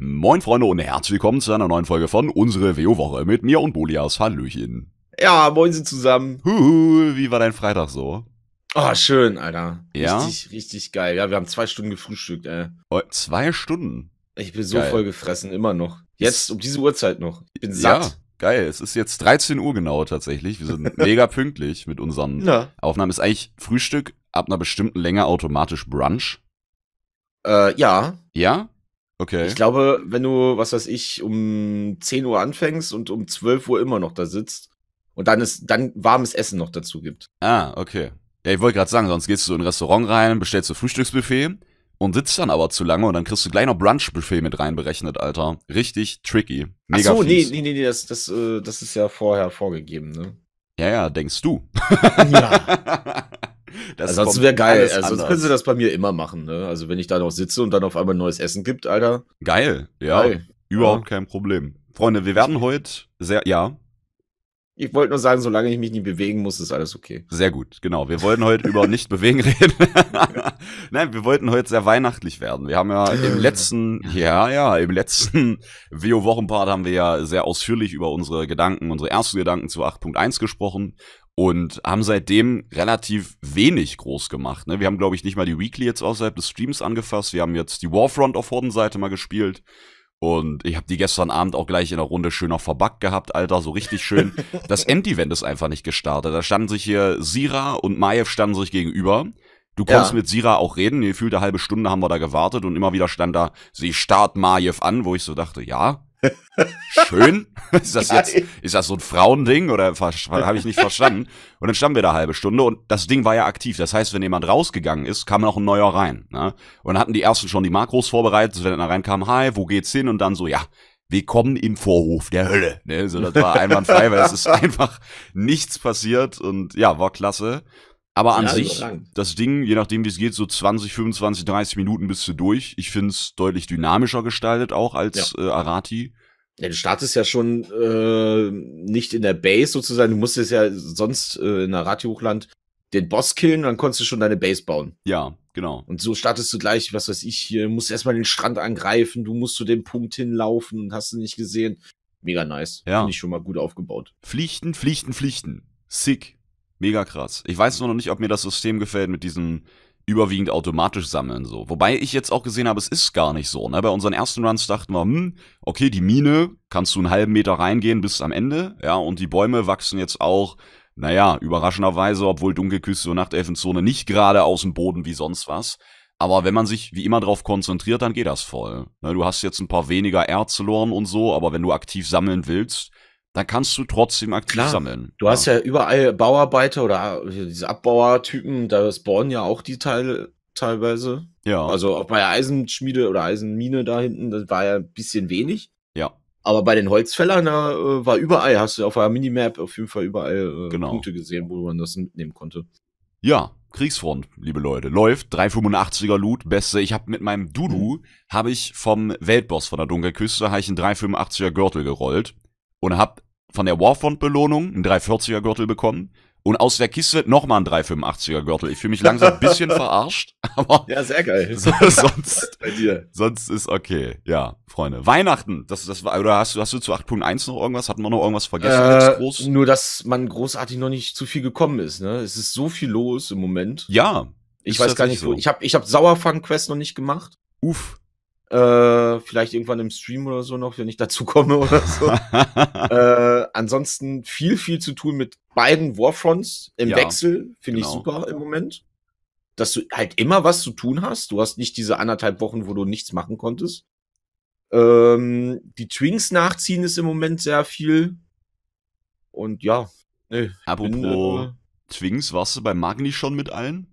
Moin Freunde und herzlich willkommen zu einer neuen Folge von Unsere WO-Woche mit mir und Bolias. Hallöchen. Ja, moin sie zusammen. Huhu, wie war dein Freitag so? Oh, schön, Alter. Ja? Richtig, richtig geil. Ja, wir haben zwei Stunden gefrühstückt, ey. Oh, zwei Stunden. Ich bin so Geil. voll gefressen, immer noch. Jetzt, um diese Uhrzeit noch. Ich bin Ja, satt. geil. Es ist jetzt 13 Uhr genau tatsächlich. Wir sind mega pünktlich mit unseren Ja. Aufnahmen. Ist eigentlich Frühstück ab einer bestimmten Länge automatisch Brunch? Äh, ja. Ja? Okay. Ich glaube, wenn du, was weiß ich, um 10 Uhr anfängst und um 12 Uhr immer noch da sitzt und dann ist dann warmes Essen noch dazu gibt. Ah, okay. Ja, ich wollte gerade sagen, sonst gehst du in ein Restaurant rein, bestellst du Frühstücksbuffet und sitzt dann aber zu lange und dann kriegst du gleich noch Brunchbuffet mit reinberechnet, Alter. Richtig tricky. Ach Mega so, nee, fies. nee, nee, nee, das, das, äh, das ist ja vorher vorgegeben, ne? Ja, ja, denkst du. Ja. das Ansonsten wäre geil. Also, sonst anders. können sie das bei mir immer machen, ne? Also, wenn ich da noch sitze und dann auf einmal neues Essen gibt, Alter. Geil, ja. Geil. Überhaupt kein Problem. Freunde, wir werden heute sehr, ja, Ich wollte nur sagen, solange ich mich nicht bewegen muss, ist alles okay. sehr gut, genau. Wir wollten heute über nicht bewegen reden. Nein, wir wollten heute sehr weihnachtlich werden. Wir haben ja im letzten, ja, ja, im letzten VO-Wochenpart haben wir ja sehr ausführlich über unsere Gedanken, unsere ersten Gedanken zu 8.1 gesprochen und haben seitdem relativ wenig groß gemacht. Ne? Wir haben, glaube ich, nicht mal die Weekly jetzt außerhalb des Streams angefasst. Wir haben jetzt die Warfront auf Hordenseite mal gespielt. Und ich habe die gestern Abend auch gleich in der Runde schön noch verbuggt gehabt, Alter, so richtig schön. Das Endevent ist einfach nicht gestartet. Da standen sich hier Sira und Maiev standen sich gegenüber. Du konntest Ja. mit Sira auch reden. Gefühlt eine halbe Stunde haben wir da gewartet und immer wieder stand da, sie starrt Maiev an, wo ich so dachte, ja, schön. ist das jetzt, ist das so ein Frauending oder habe ich nicht verstanden? Und dann standen wir da eine halbe Stunde und das Ding war ja aktiv. Das heißt, wenn jemand rausgegangen ist, kam noch ein neuer rein. Ne? Und dann hatten die ersten schon die Makros vorbereitet, wenn er reinkam, hi, wo geht's hin? Und dann so, ja, willkommen im Vorhof der Hölle. Ne? So, das war einwandfrei, weil es ist einfach nichts passiert und ja, war klasse. Aber an Ja, sich, das Ding, je nachdem wie es geht, so 20, 25, 30 Minuten bist du durch. Ich find's deutlich dynamischer gestaltet auch als äh, Arati. Ja, du startest ja schon äh, nicht in der Base sozusagen. Du musstest ja sonst äh, in der Ratio-Hochland den Boss killen, dann konntest du schon deine Base bauen. Ja, genau. Und so startest du gleich, was weiß ich, hier, musst erstmal den Strand angreifen, du musst zu dem Punkt hinlaufen und hast du nicht gesehen. Mega nice. Ja. Finde ich schon mal gut aufgebaut. Pflichten, Pflichten, Pflichten. Sick. Mega krass. Ich weiß nur noch nicht, ob mir das System gefällt mit diesem überwiegend automatisch sammeln so. Wobei ich jetzt auch gesehen habe, es ist gar nicht so. Ne? Bei unseren ersten Runs dachten wir, hm, okay, die Mine, kannst du einen halben Meter reingehen bis am Ende, ja, und die Bäume wachsen jetzt auch, naja, überraschenderweise, obwohl Dunkelküste und Nachtelfenzone nicht gerade aus dem Boden wie sonst was. Aber wenn man sich wie immer drauf konzentriert, dann geht das voll. Ne, du hast jetzt ein paar weniger Erzlorn und so, aber wenn du aktiv sammeln willst, dann kannst du trotzdem aktiv Klar. sammeln. Du hast ja überall Bauarbeiter oder diese Abbauertypen, da spawnen ja auch die Teile teilweise. ja. Also auch bei der Eisenschmiede oder Eisenmine da hinten, das war ja ein bisschen wenig. ja. Aber bei den Holzfällern, da äh, war überall, hast du auf der Minimap auf jeden Fall überall äh, Genau. Punkte gesehen, wo man das mitnehmen konnte. Ja, Kriegsfront, liebe Leute, läuft 385er Loot, beste. Ich habe mit meinem Dudu habe ich vom Weltboss von der Dunkelküste habe ich einen 385er Gürtel gerollt und hab von der Warfront Belohnung einen 340er Gürtel bekommen und aus der Kiste nochmal einen 385er Gürtel. Ich fühle mich langsam ein bisschen verarscht, aber Ja, sehr geil. so, sonst bei dir. sonst ist okay. Ja, Freunde, Weihnachten, das das war oder hast du hast du zu 8.1 noch irgendwas? Hatten wir noch irgendwas vergessen Äh, groß? nur, dass man großartig noch nicht zu viel gekommen ist. Ne? Es ist so viel los im Moment. Ja, ich weiß gar nicht, so. Ich habe ich hab Sauerfang-Quest noch nicht gemacht. uff. Äh, vielleicht irgendwann im Stream oder so noch, wenn ich dazu komme oder so. äh, ansonsten viel, viel zu tun mit beiden Warfronts im Ja, Wechsel. Finde genau. ich super im Moment. Dass du halt immer was zu tun hast. Du hast nicht diese anderthalb Wochen, wo du nichts machen konntest. Ähm, die Twinks nachziehen ist im Moment sehr viel. Und ja, nee. Apropos bin, Twings, warst du bei Magni schon mit allen?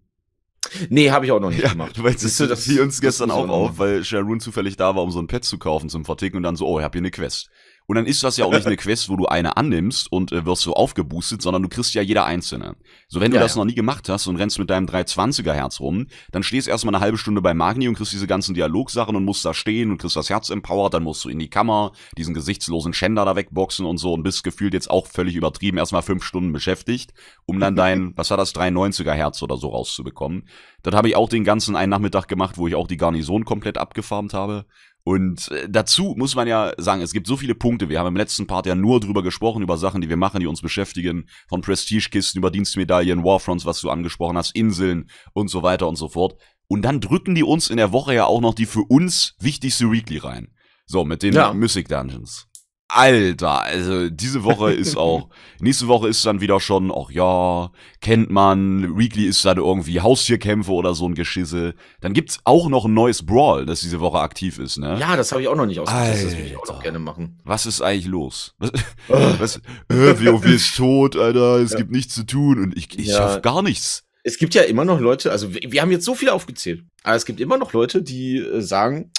Nee, habe ich auch noch nicht gemacht. weil das, du, das fiel uns das gestern auch auf, weil Sharon zufällig da war, um so ein Pet zu kaufen zum Verticken und dann so, oh, ich hab hier eine Quest. Und dann ist das ja auch nicht eine Quest, wo du eine annimmst und äh, wirst so aufgeboostet, sondern du kriegst ja jeder einzelne. So, wenn du Ja, das ja. noch nie gemacht hast und rennst mit deinem 320er Herz rum, dann stehst erstmal eine halbe Stunde bei Magni und kriegst diese ganzen Dialogsachen und musst da stehen und kriegst das Herz empowert, dann musst du in die Kammer, diesen gesichtslosen Schänder da wegboxen und so und bist gefühlt jetzt auch völlig übertrieben erstmal fünf Stunden beschäftigt, um dann dein, was war das, 390er Herz oder so rauszubekommen. Das habe ich auch den ganzen einen Nachmittag gemacht, wo ich auch die Garnison komplett abgefarmt habe. Und äh, dazu muss man ja sagen, es gibt so viele Punkte. Wir haben im letzten Part ja nur drüber gesprochen, über Sachen, die wir machen, die uns beschäftigen. Von Prestigekisten über Dienstmedaillen, Warfronts, was du angesprochen hast, Inseln und so weiter und so fort. Und dann drücken die uns in der Woche ja auch noch die für uns wichtigste Weekly rein. So, mit den Ja. Mythic Dungeons. Alter, also diese Woche ist auch, nächste Woche ist dann wieder schon, ach ja, kennt man, Weekly ist dann irgendwie Haustierkämpfe oder so ein Geschisse. Dann gibt's auch noch ein neues Brawl, das diese Woche aktiv ist, ne? Ja, das habe ich auch noch nicht ausgetestet. Das will ich auch noch gerne machen. Was ist eigentlich los? Was, was äh, WoW ist tot, Alter, es Ja. gibt nichts zu tun und ich, ich Ja. schaff gar nichts. Es gibt ja immer noch Leute, also wir, wir haben jetzt so viel aufgezählt, aber es gibt immer noch Leute, die äh, sagen,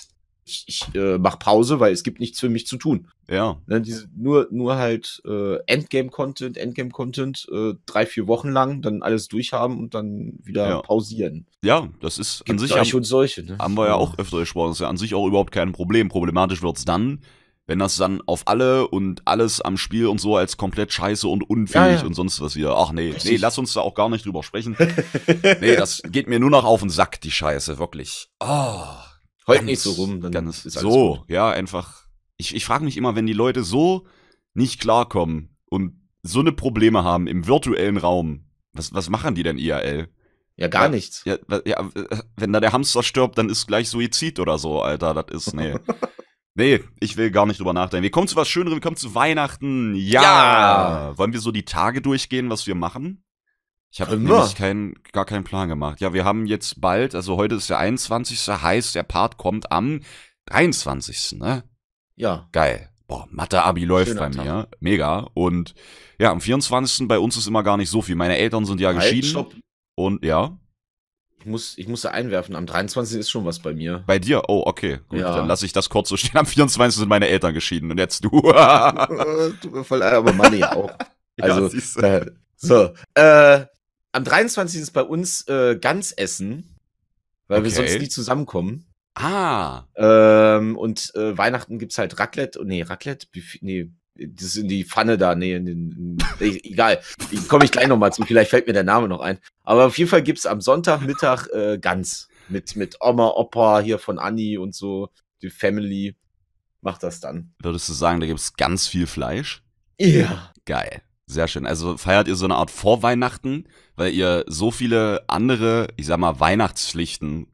ich, ich äh, mach Pause, weil es gibt nichts für mich zu tun. Ja, Ne, diese, nur, nur halt äh, Endgame-Content, Endgame-Content, äh, drei, vier Wochen lang, dann alles durchhaben und dann wieder Ja. pausieren. ja, das ist an Gibt sich solche haben, und solche. Ne? haben wir ja auch öfter gesprochen, das ist ja an sich auch überhaupt kein Problem. Problematisch wird's dann, wenn das dann auf alle und alles am Spiel und so als komplett scheiße und unfähig Ja, ja. und sonst was wieder. Ach nee, nee, lass uns da auch gar nicht drüber sprechen. nee, das geht mir nur noch auf den Sack, die Scheiße, wirklich. Oh. Heute nicht so rum, dann ganz ist alles so, gut. ja, einfach. Ich, ich frage mich immer, wenn die Leute so nicht klarkommen und so eine Probleme haben im virtuellen Raum, was, was machen die denn IRL? Ja, gar Ja, nichts. Ja, ja, äh, wenn da der Hamster stirbt, dann ist gleich Suizid oder so, Alter. Das ist, nee. nee, ich will gar nicht drüber nachdenken. Wir kommen zu was Schönerem, wir kommen zu Weihnachten. Ja! Ja. Wollen wir so die Tage durchgehen, was wir machen? Ich habe nämlich kein, gar keinen Plan gemacht. Ja, wir haben jetzt bald, also heute ist der 21. heißt, der Part kommt am 23. Ne? Ja. Geil. Boah, Mathe-Abi läuft Schöner bei Tag. mir. Mega. Und ja, am 24. bei uns ist immer gar nicht so viel. Meine Eltern sind ja Halt, geschieden. stopp. Und ja, Ich muss, ich muss da einwerfen. Am 23. ist schon was bei mir. bei dir. Oh, okay. Gut, Ja. dann lasse ich das kurz so stehen. Am 24. sind meine Eltern geschieden und jetzt du. Tut mir voll leid, aber Manni auch. Also, ja, äh, so. Äh, am 23. ist bei uns äh, Gansessen, weil wir Okay. sonst nie zusammenkommen. ah, Ähm, und äh, Weihnachten gibt's halt Raclette. Nee, Raclette? Buffet- Nee, das ist in die Pfanne da. Nee, in den, in, egal. Ich komme ich gleich nochmal zu. Vielleicht fällt mir der Name noch ein. Aber auf jeden Fall gibt's am Sonntagmittag äh, Gans. Mit, mit Oma, Opa hier von Anni und so. Die Family macht das dann. würdest du sagen, da gibt's ganz viel Fleisch? Ja. Geil. Sehr schön. Also feiert ihr so eine Art Vorweihnachten, weil ihr so viele andere, ich sag mal, Weihnachtspflichten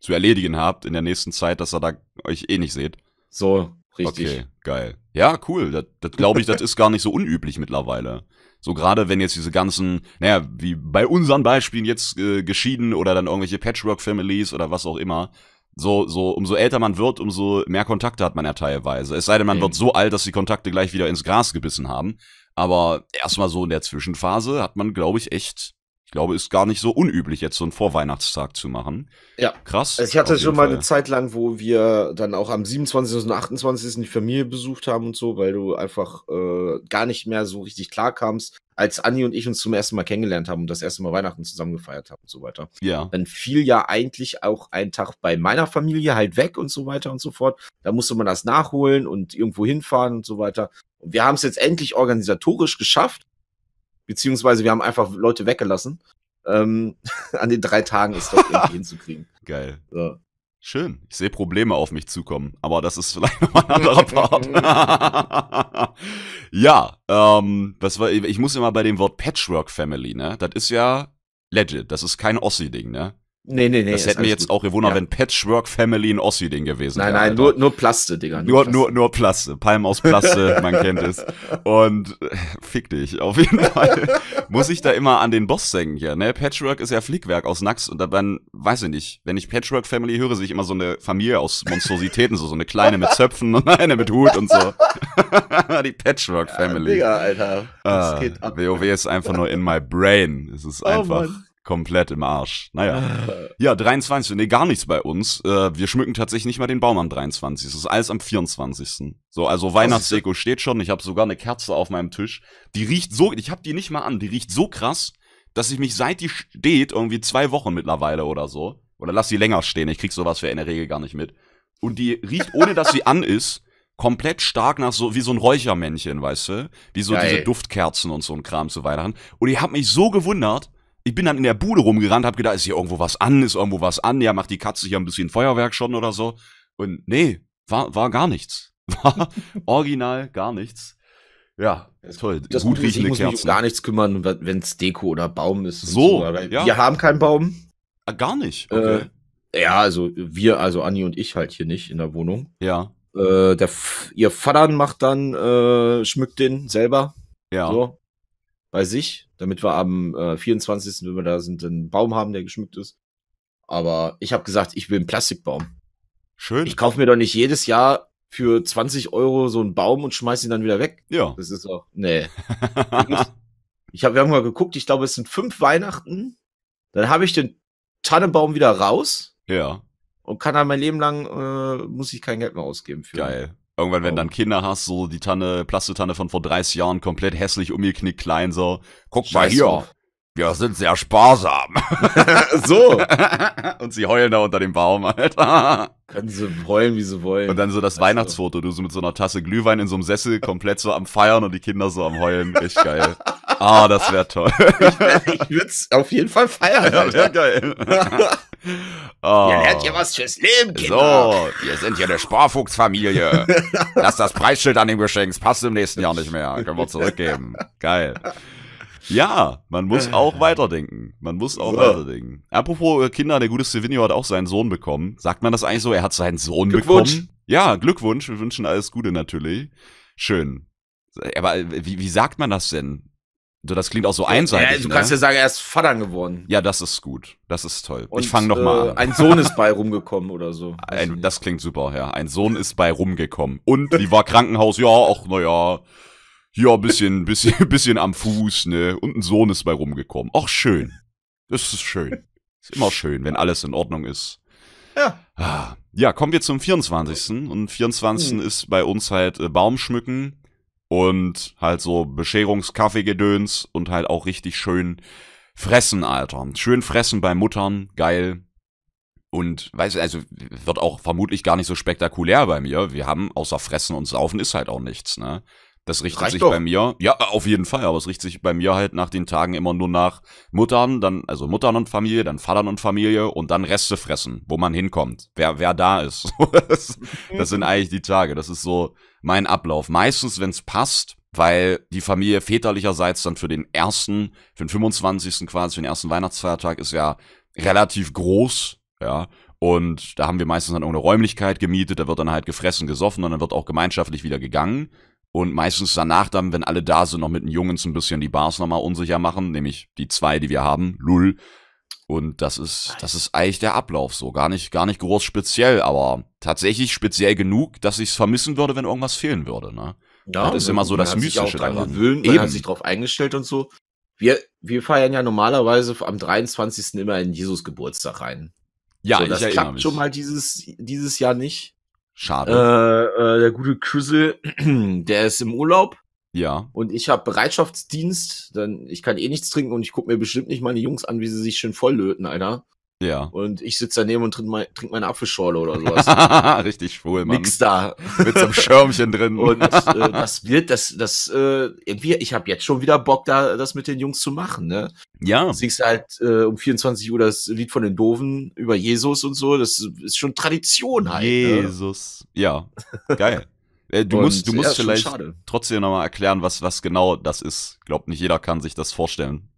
zu erledigen habt in der nächsten Zeit, dass ihr da euch eh nicht seht? So, richtig. Okay, geil. Ja, cool. Das, das glaube ich, das ist gar nicht so unüblich mittlerweile. So gerade wenn jetzt diese ganzen, naja, wie bei unseren Beispielen jetzt äh, geschieden oder dann irgendwelche Patchwork-Families oder was auch immer, so, so, umso älter man wird, umso mehr Kontakte hat man ja teilweise. Es sei denn, man Eben. wird so alt, dass die Kontakte gleich wieder ins Gras gebissen haben. Aber erstmal so in der Zwischenphase hat man, glaube ich, echt, glaube, ist gar nicht so unüblich, jetzt so einen Vorweihnachtstag zu machen. Ja. Krass. Also ich hatte schon mal Fall. eine Zeit lang, wo wir dann auch am 27. und 28. die Familie besucht haben und so, weil du einfach äh, gar nicht mehr so richtig klar kamst, als Anni und ich uns zum ersten Mal kennengelernt haben und das erste Mal Weihnachten zusammen gefeiert haben und so weiter. Ja. Dann fiel ja eigentlich auch ein Tag bei meiner Familie halt weg und so weiter und so fort. Da musste man das nachholen und irgendwo hinfahren und so weiter. Und wir haben es jetzt endlich organisatorisch geschafft, beziehungsweise wir haben einfach Leute weggelassen, ähm, an den drei Tagen es doch irgendwie hinzukriegen. Geil. So. Schön. Ich sehe Probleme auf mich zukommen, aber das ist vielleicht noch ein anderer Part. ja, ähm, was war, ich muss immer bei dem Wort Patchwork Family, ne? Das ist ja legit. Das ist kein Ossi-Ding, ne? Nee, nee, nee. das hätte mir jetzt gut. auch gewundert, Ja. wenn Patchwork Family ein Ossi-Ding gewesen Nein, wäre. nein, Alter. nur, nur Plaste, Digga. Nur, Plaste. nur, nur Plaste. Palm aus Plaste, man kennt es. Und äh, fick dich, auf jeden Fall. Muss ich da immer an den Boss denken hier, ne? Patchwork ist ja Flickwerk aus Nax und dann, weiß ich nicht, wenn ich Patchwork Family höre, sehe ich immer so eine Familie aus Monstrositäten, so, so eine kleine mit Zöpfen und eine mit Hut und so. Die Patchwork Family. Digga, Alter. Das Ah, geht ab. WoW ist einfach nur in my brain. Es ist Oh, einfach Mann. Komplett im Arsch. Naja. Ja, 23. Nee, gar nichts bei uns. Äh, wir schmücken tatsächlich nicht mal den Baum am 23. Es ist alles am 24. So, also Weihnachtsdeko steht schon. Ich habe sogar eine Kerze auf meinem Tisch. Die riecht so, ich habe die nicht mal an. Die riecht so krass, dass ich mich seit die steht, irgendwie zwei Wochen mittlerweile oder so. Oder lass sie länger stehen. Ich krieg sowas ja in der Regel gar nicht mit. Und die riecht, ohne dass sie an ist, komplett stark nach so, wie so ein Räuchermännchen, weißt du? Wie so Geil. diese Duftkerzen und so ein Kram zu Weihnachten. Und ich hab mich so gewundert, ich bin dann in der Bude rumgerannt, hab gedacht, ist hier irgendwo was an, ist irgendwo was an, ja, macht die Katze hier ein bisschen Feuerwerk schon oder so. Und nee, War, war gar nichts. War original gar nichts. Ja, toll. Das Gut Gute ist, ich riechende muss mich um gar nichts kümmern, wenn es Deko oder Baum ist. So, weil ja. Wir haben keinen Baum. Ah, gar nicht. Okay. Äh, ja, also wir, also Anni und ich halt hier nicht in der Wohnung. ja, Äh, der, ihr Vater macht dann, äh, schmückt den selber. ja. So. Bei sich, damit wir am äh, 24., wenn wir da sind, einen Baum haben, der geschmückt ist. Aber ich habe gesagt, ich will einen Plastikbaum. Schön. Ich kaufe mir doch nicht jedes Jahr für 20 Euro so einen Baum und schmeiß ihn dann wieder weg. ja. Das ist doch, nee. Ich hab, wir haben mal geguckt, ich glaube, es sind fünf Weihnachten. Dann habe ich den Tannenbaum wieder raus ja, und kann dann mein Leben lang, äh, muss ich kein Geld mehr ausgeben für. geil. Irgendwann, wenn Oh. dann Kinder hast, so die Tanne, Plastetanne von vor 30 Jahren, komplett hässlich umgeknickt, klein, so. Guck mal Scheiß hier, drauf. Wir sind sehr sparsam. so. Und sie heulen da unter dem Baum, Alter. Können sie heulen, wie sie wollen. Und dann so das du. Weihnachtsfoto, du so mit so einer Tasse Glühwein in so einem Sessel, komplett so am Feiern und die Kinder so am Heulen. Echt geil. Ah, das wäre toll. ich würde es auf jeden Fall feiern. Ja, wär geil. oh. Ihr lernt ja was fürs Leben, Kinder. So, wir sind hier eine Sparfuchsfamilie. Lass das Preisschild an dem Geschenk, es passt im nächsten Jahr nicht mehr. Können wir zurückgeben. Geil. Ja, man muss auch weiterdenken. Man muss auch So. weiterdenken. Apropos äh, Kinder, der gute Silvino hat auch seinen Sohn bekommen. Sagt man das eigentlich so? Er hat seinen Sohn Glückwunsch. bekommen. Ja, Glückwunsch. Wir wünschen alles Gute natürlich. Schön. Aber äh, wie, wie sagt man das denn? So, das klingt auch so einseitig. Ja, du ne? kannst ja sagen, er ist Vater geworden. ja, das ist gut. Das ist toll. Und, ich fange noch mal äh, an. Ein Sohn ist bei rumgekommen oder so. Ein, das klingt super, ja. Ein Sohn ist bei rumgekommen. Und die war Krankenhaus, ja, ach, naja. Ja, bisschen, bisschen, bisschen am Fuß, ne. Und ein Sohn ist bei rumgekommen. Ach, schön. Das ist schön. Ist immer schön, wenn alles in Ordnung ist. Ja. Ah, Ja, kommen wir zum 24. Und 24. Hm. ist bei uns halt äh, Baumschmücken und halt so Bescherungskaffeegedöns und halt auch richtig schön fressen, Alter. Schön fressen bei Muttern, geil. Und weiß also wird auch vermutlich gar nicht so spektakulär bei mir. Wir haben außer Fressen und Saufen ist halt auch nichts, ne? Das richtet Reicht sich doch. bei mir, ja, auf jeden Fall, aber es richtet sich bei mir halt nach den Tagen immer nur nach Muttern, dann, also Muttern und Familie, dann Vatern und Familie und dann Reste fressen, wo man hinkommt, wer, wer da ist. das, das sind eigentlich die Tage, das ist so mein Ablauf. Meistens, wenn es passt, weil die Familie väterlicherseits dann für den ersten, für den 25. quasi, für den ersten Weihnachtsfeiertag ist ja relativ groß, ja. Und da haben wir meistens dann irgendeine Räumlichkeit gemietet, da wird dann halt gefressen, gesoffen und dann wird auch gemeinschaftlich wieder gegangen. Und meistens danach dann, wenn alle da sind, noch mit den Jungs ein bisschen die Bars nochmal unsicher machen, nämlich die zwei, die wir haben, Lull. Und das ist, das ist eigentlich der Ablauf so. Gar nicht, gar nicht groß speziell, aber tatsächlich speziell genug, dass ich es vermissen würde, wenn irgendwas fehlen würde, ne? Ja, Das ist immer so das Mystische daran. gewöhnt, man Eben. hat sich drauf eingestellt und so. Wir, wir feiern ja normalerweise am 23. immer in Jesus Geburtstag rein. Ja, so, das klappt mich. schon mal dieses, dieses Jahr nicht. Schade. Äh, äh, der gute Crizzle, der ist im Urlaub ja. und ich habe Bereitschaftsdienst. Dann, ich kann eh nichts trinken und ich gucke mir bestimmt nicht meine Jungs an, wie sie sich schön volllöten, Alter. Ja. Und ich sitze daneben und trinke mein, trink meine Apfelschorle oder sowas. Richtig schwul, Mann. Nix da. Mit so einem Schirmchen drin. Und äh, das wird, das, das, äh, irgendwie, ich habe jetzt schon wieder Bock, da das mit den Jungs zu machen, ne? ja. Du singst halt äh, um 24 Uhr das Lied von den Doofen über Jesus und so. Das ist schon Tradition halt. Ne? Jesus. Ja. Geil. Äh, Du Und, musst, du ja, musst ist schon vielleicht trotzdem nochmal erklären, was, was genau das ist. Glaub, nicht jeder kann sich das vorstellen.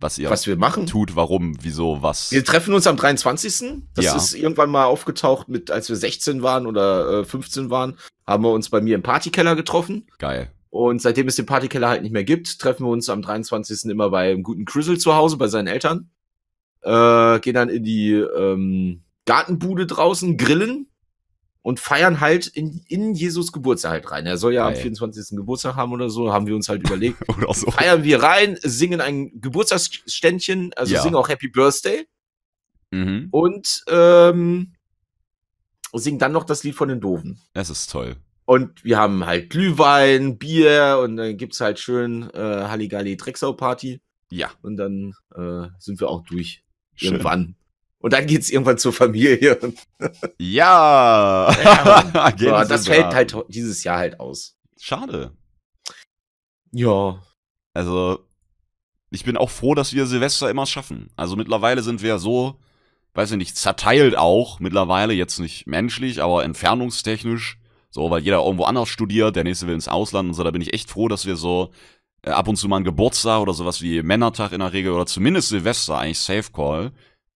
Was ihr Was wir machen. tut, warum, wieso, was. Wir treffen uns am 23. Das Ja. ist irgendwann mal aufgetaucht mit, als wir 16 waren oder äh, 15 waren, haben wir uns bei mir im Partykeller getroffen. Geil. Und seitdem es den Partykeller halt nicht mehr gibt, treffen wir uns am 23. immer bei einem guten Crizzle zu Hause, bei seinen Eltern. Äh, gehen dann in die ähm, Gartenbude draußen, grillen und feiern halt in, in Jesus Geburtstag halt rein. Er soll ja am Geil. 24. Geburtstag haben oder so, haben wir uns halt überlegt. Oder so. Feiern wir rein, singen ein Geburtstagsständchen, also Ja. singen auch Happy Birthday Mhm. und ähm, singen dann noch das Lied von den Doofen. Das ist toll. Und wir haben halt Glühwein, Bier und dann gibt's halt schön äh, Halligalli Drecksau-Party. Ja. Und dann äh, sind wir auch durch. Schön. Irgendwann. Und dann geht's irgendwann zur Familie. Ja. Ja. Sie das da. fällt halt dieses Jahr halt aus. Schade. Ja. Also, ich bin auch froh, dass wir Silvester immer schaffen. Also mittlerweile sind wir so weiß ich nicht, zerteilt auch mittlerweile, jetzt nicht menschlich, aber entfernungstechnisch. So, weil jeder irgendwo anders studiert, der nächste will ins Ausland und so, da bin ich echt froh, dass wir so äh, ab und zu mal einen Geburtstag oder sowas wie Männertag in der Regel oder zumindest Silvester, eigentlich Safe Call,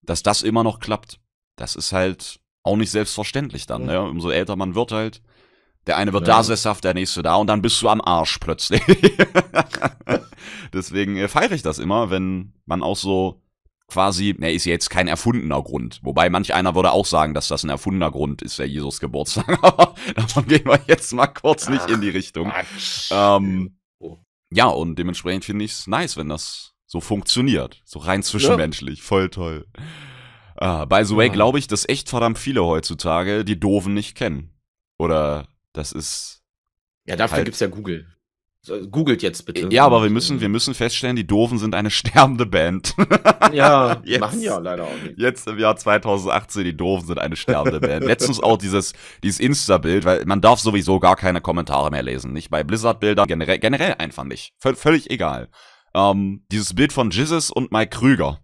dass das immer noch klappt. Das ist halt auch nicht selbstverständlich dann, ne? Umso älter man wird halt. Der eine wird Ja. da sesshaft, der nächste da und dann bist du am Arsch plötzlich. Deswegen äh, feiere ich das immer, wenn man auch so quasi, ne, ist ja jetzt kein erfundener Grund. Wobei manch einer würde auch sagen, dass das ein erfundener Grund ist, der Jesus Geburtstag. Aber davon gehen wir jetzt mal kurz nicht in die Richtung. Ähm, Oh. ja, und dementsprechend finde ich es nice, wenn das so funktioniert. So rein zwischenmenschlich. Voll toll. Ah, by the way, Ah. glaube ich, dass echt verdammt viele heutzutage die Doofen nicht kennen. Oder das ist. ja, dafür halt- gibt's ja Google. Googelt jetzt bitte. Ja, aber wir müssen, wir müssen feststellen, die Doofen sind eine sterbende Band. Ja, Jetzt. machen ja leider auch nicht. Jetzt im Jahr 2018, die Doofen sind eine sterbende Band. Letztens auch dieses, dieses Insta-Bild, weil man darf sowieso gar keine Kommentare mehr lesen. Nicht bei Blizzard-Bildern, generell, generell einfach nicht. Völ völlig egal. Ähm, dieses Bild von Jizzes und Mike Krüger.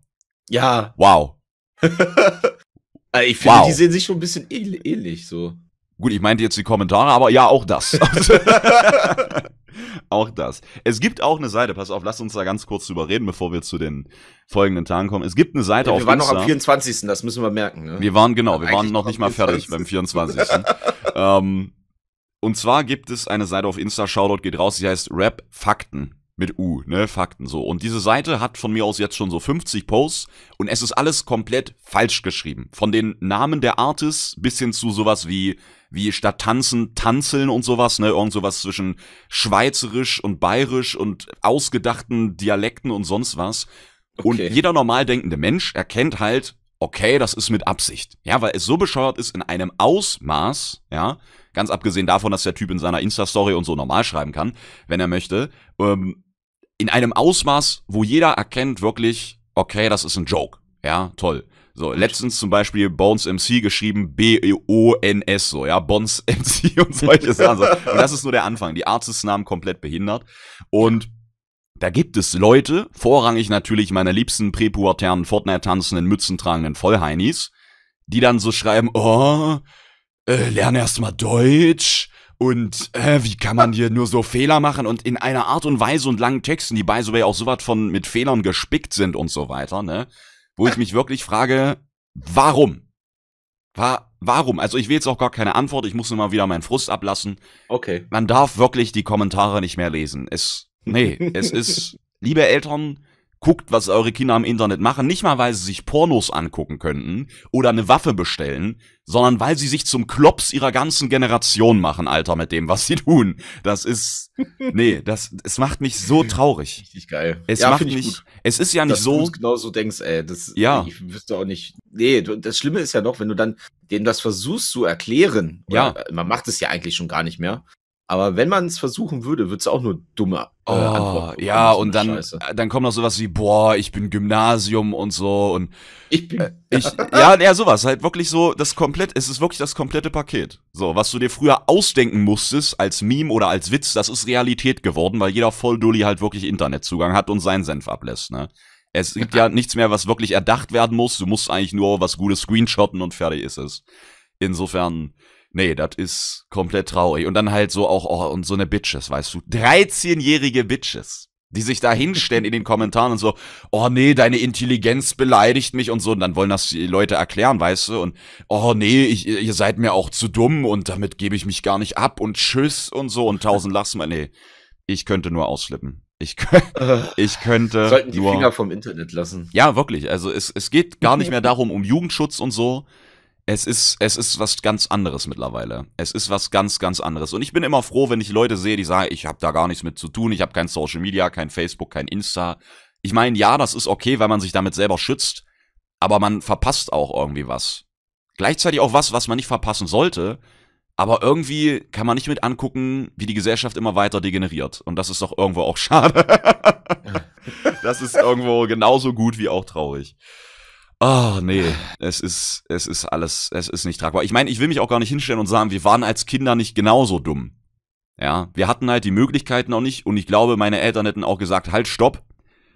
Ja, Wow. äh, ich finde, Wow. die sehen sich schon ein bisschen ähnlich, so. Gut, ich meinte jetzt die Kommentare, aber ja, auch das. auch das. Es gibt auch eine Seite, pass auf, lass uns da ganz kurz drüber reden, bevor wir zu den folgenden Tagen kommen. Es gibt eine Seite Ja, auf wir waren noch Insta. am 24. Das müssen wir merken. Ne? Wir waren, genau, wir waren noch nicht mal fertig 24.. beim 24. ähm, und zwar gibt es eine Seite auf Insta, Shoutout geht raus, die heißt Rap Fakten. Mit U, ne, Fakten so. Und diese Seite hat von mir aus jetzt schon so 50 Posts und es ist alles komplett falsch geschrieben. Von den Namen der Artists bis hin zu sowas wie, wie statt tanzen, tanzeln und sowas, ne, irgend sowas zwischen schweizerisch und bayerisch und ausgedachten Dialekten und sonst was. Und Okay. jeder normal denkende Mensch erkennt halt, okay, das ist mit Absicht. Ja, weil es so bescheuert ist in einem Ausmaß, ja, ganz abgesehen davon, dass der Typ in seiner Insta-Story und so normal schreiben kann, wenn er möchte, ähm, in einem Ausmaß, wo jeder erkennt wirklich, okay, das ist ein Joke. Ja, toll. So, letztens zum Beispiel Bones MC geschrieben B-O-N-S, so, ja, Bones MC und solche Sachen. So. Und das ist nur der Anfang. Die Artist-Namen komplett behindert. Und da gibt es Leute, vorrangig natürlich meine liebsten präpubertären Fortnite-tanzenden, Mützentragenden Vollheinis, die dann so schreiben, oh, äh, lerne erst mal Deutsch und äh, wie kann man hier nur so Fehler machen und in einer Art und Weise und langen Texten, die by the way auch so was von mit Fehlern gespickt sind und so weiter, ne? Wo ich mich wirklich frage, warum? Wa warum? Also ich will jetzt auch gar keine Antwort, ich muss nur mal wieder meinen Frust ablassen Okay. man darf wirklich die Kommentare nicht mehr lesen. Es, nee, es ist, liebe Eltern, guckt, was eure Kinder im Internet machen. Nicht mal, weil sie sich Pornos angucken könnten oder eine Waffe bestellen, sondern weil sie sich zum Klops ihrer ganzen Generation machen, Alter, mit dem, was sie tun. Das ist, nee, das, es macht mich so traurig. Richtig geil. Es ja, macht mich, es ist ja nicht dass so, du genau so denkst, ey. Das, Ja. Ich wüsste auch nicht. Nee, du, das Schlimme ist ja noch, wenn du dann denen das versuchst zu erklären. Ja. Man macht es ja eigentlich schon gar nicht mehr. Aber wenn man es versuchen würde, würde es auch nur dumme äh, Oh, ja, und dann, Scheiße. dann kommt noch sowas wie, boah, ich bin Gymnasium und so und Ich bin. Ich, ja, ja, sowas. Halt wirklich so, das komplett, es ist wirklich das komplette Paket. So, was du dir früher ausdenken musstest als Meme oder als Witz, das ist Realität geworden, weil jeder Volldulli halt wirklich Internetzugang hat und seinen Senf ablässt, ne? Es gibt ja nichts mehr, was wirklich erdacht werden muss. Du musst eigentlich nur was Gutes screenshotten und fertig ist es. Insofern, nee, das ist komplett traurig. Und dann halt so auch, oh, und so eine Bitches, weißt du. 13-jährige Bitches, die sich da hinstellen in den Kommentaren und so, oh nee, deine Intelligenz beleidigt mich und so. Und dann wollen das die Leute erklären, weißt du. Und oh nee, ich, ihr seid mir auch zu dumm und damit gebe ich mich gar nicht ab und tschüss und so und tausend mal. Nee, ich könnte nur ausflippen. Ich, ich könnte sollten die nur. Finger vom Internet lassen. Ja, wirklich. Also es, es geht gar nicht mehr darum, um Jugendschutz und so. Es ist, es ist was ganz anderes mittlerweile. Es ist was ganz, ganz anderes. Und ich bin immer froh, wenn ich Leute sehe, die sagen, ich habe da gar nichts mit zu tun, ich habe kein Social Media, kein Facebook, kein Insta. Ich meine, ja, das ist okay, weil man sich damit selber schützt, aber man verpasst auch irgendwie was. Gleichzeitig auch was, was man nicht verpassen sollte, aber irgendwie kann man nicht mit angucken, wie die Gesellschaft immer weiter degeneriert. Und das ist doch irgendwo auch schade. das ist irgendwo genauso gut wie auch traurig. Ah, nee, es ist, es ist alles, es ist nicht tragbar. Ich meine, ich will mich auch gar nicht hinstellen und sagen, wir waren als Kinder nicht genauso dumm. Ja, wir hatten halt die Möglichkeiten auch nicht und ich glaube, meine Eltern hätten auch gesagt, halt, stopp.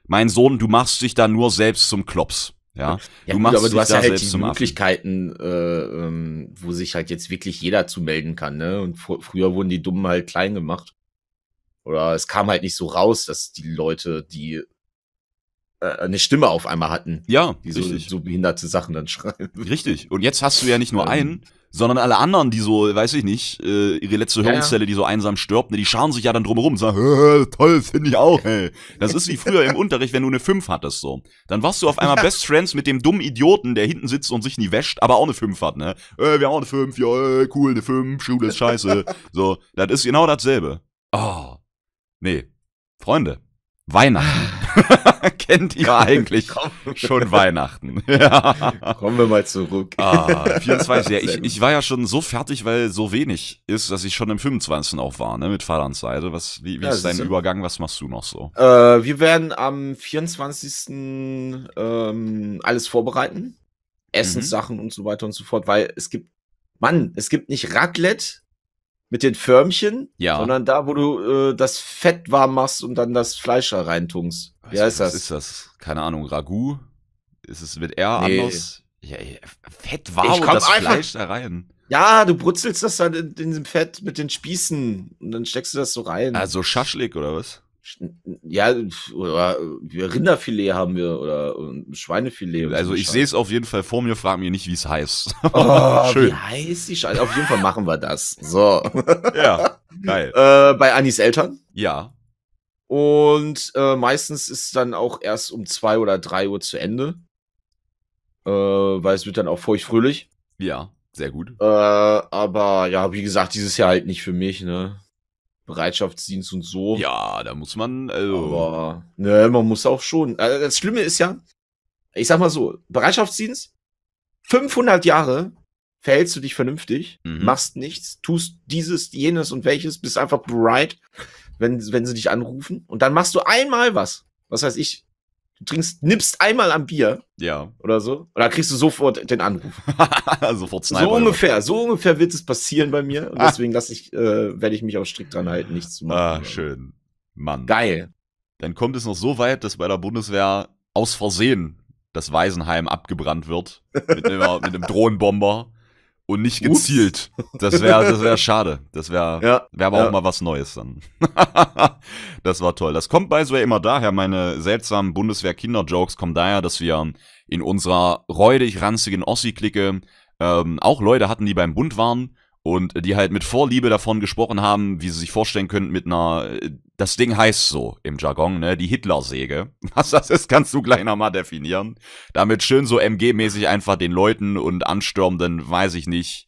Mein Sohn, du machst dich da nur selbst zum Klops. Ja, Ja, du gut, aber du hast ja halt die Möglichkeiten, äh, ähm, wo sich halt jetzt wirklich jeder zu melden kann, ne? Und vor, früher wurden die Dummen halt klein gemacht. Oder es kam halt nicht so raus, dass die Leute, die eine Stimme auf einmal hatten. Ja, die so, so behinderte Sachen dann schreiben. Richtig. Und jetzt hast du ja nicht nur einen, sondern alle anderen, die so, weiß ich nicht, äh, ihre letzte Hirnzelle, ja, ja. die so einsam stirbt, ne, die scharen sich ja dann drumherum und sagen, toll, finde ich auch, ey. Das ist wie früher im Unterricht, wenn du eine 5 hattest, so. Dann warst du auf einmal Best Friends mit dem dummen Idioten, der hinten sitzt und sich nie wäscht, aber auch eine 5 hat, ne? Äh, wir haben auch eine 5, ja, äh, cool, eine 5, Schule ist scheiße. so, das ist genau dasselbe. Oh. Nee. Freunde, Weihnachten. Kennt ihr eigentlich schon Weihnachten? ja. Kommen wir mal zurück. Ah, 24. Ja, ich, ich war ja schon so fertig, weil so wenig ist, dass ich schon im 25. auch war, ne, mit Vaterns Seite. Was, wie, wie ja, ist dein Übergang? Was machst du noch so? Äh, wir werden am 24. Ähm, alles vorbereiten. Essenssachen mhm. und so weiter und so fort, weil es gibt, Mann, es gibt nicht Raclette, mit den Förmchen, ja. sondern da, wo du äh, das Fett warm machst und dann das Fleisch da reintunkst. Wie heißt was das? Was ist das? Keine Ahnung, Ragout? Ist es mit R nee. anders? Ja, Fett warm und das Fleisch da rein. Ja, du brutzelst das dann in, in diesem Fett mit den Spießen und dann steckst du das so rein. Also Schaschlik oder was? Ja, oder Rinderfilet haben wir oder Schweinefilet. Also ich sehe es auf jeden Fall vor mir, frag mir nicht, wie es heißt. Oh, Schön. Wie heißt die Scheiße? Auf jeden Fall machen wir das. So. Ja, geil. Äh, bei Anis Eltern. Ja. Und äh, meistens ist es dann auch erst um zwei oder drei Uhr zu Ende. Äh, weil es wird dann auch feuchtfröhlich. Ja, sehr gut. Äh, aber ja, wie gesagt, dieses Jahr halt nicht für mich, ne? Bereitschaftsdienst und so. Ja, da muss man. Also Aber ne, man muss auch schon. Also das Schlimme ist ja, ich sag mal so, Bereitschaftsdienst, 500 Jahre verhältst du dich vernünftig, mhm. machst nichts, tust dieses, jenes und welches, bist einfach bereit, wenn, wenn sie dich anrufen. Und dann machst du einmal was. Was heißt ich, du trinkst, nippst einmal am Bier. Ja. Oder so. Oder kriegst du sofort den Anruf. sofort Sniper. So ungefähr, so ungefähr wird es passieren bei mir. Und ah. deswegen lasse ich, äh, werde ich mich auch strikt dran halten, nichts zu machen. Ah, schön. Mann. Geil. Dann kommt es noch so weit, dass bei der Bundeswehr aus Versehen das Waisenheim abgebrannt wird. Mit, einem, mit einem Drohnenbomber und nicht gezielt. Ups. Das wäre das wär schade. Das wäre ja, wär aber ja. auch mal was Neues dann. das war toll. Das kommt bei so immer daher. Meine seltsamen Bundeswehr-Kinder-Jokes kommen daher, dass wir in unserer räudig ranzigen Ossi-Clique ähm, auch Leute hatten, die beim Bund waren und die halt mit Vorliebe davon gesprochen haben, wie sie sich vorstellen könnten mit einer, das Ding heißt so im Jargon, ne, die Hitlersäge. Was das ist, kannst du gleich nochmal definieren. Damit schön so MG-mäßig einfach den Leuten und anstürmenden, weiß ich nicht,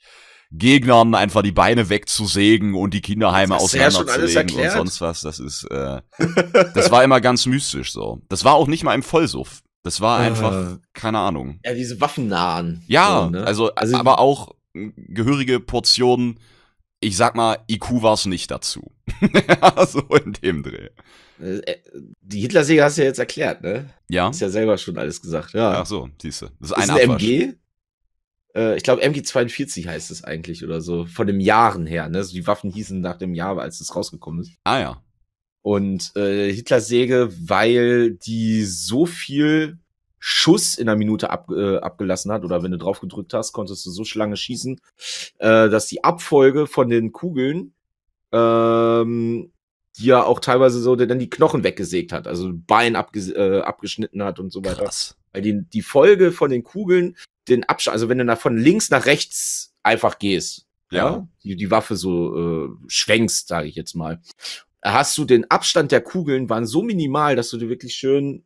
Gegnern einfach die Beine wegzusägen und die Kinderheime auseinanderzulegen ja und sonst was. Das ist, äh, das war immer ganz mystisch so. Das war auch nicht mal im Vollsuff. Das war einfach, äh, keine Ahnung. Ja, diese Waffennahen. Ja, so, ne? also, also, aber auch gehörige Portionen, ich sag mal, IQ war es nicht dazu. so in dem Dreh. Äh, äh, die Hitlersäge hast du ja jetzt erklärt, ne? Ja. Hast ja selber schon alles gesagt, ja. Ach so, siehst du. Das ist, ist ein, ein MG. Äh, ich glaube, MG 42 heißt es eigentlich oder so. Von den Jahren her, ne? So die Waffen hießen nach dem Jahr, als es rausgekommen ist. Ah ja. Und äh, Hitlersäge, weil die so viel Schuss in einer Minute ab, äh, abgelassen hat oder wenn du drauf gedrückt hast, konntest du so lange schießen, äh, dass die Abfolge von den Kugeln ähm, die ja auch teilweise so der dann die Knochen weggesägt hat, also Bein abges äh, abgeschnitten hat und so weiter. Krass. Weil die, die Folge von den Kugeln, den Abstand, also wenn du nach von links nach rechts einfach gehst, ja, ja die, die Waffe so äh, schwenkst, sage ich jetzt mal, hast du den Abstand der Kugeln waren so minimal, dass du dir wirklich schön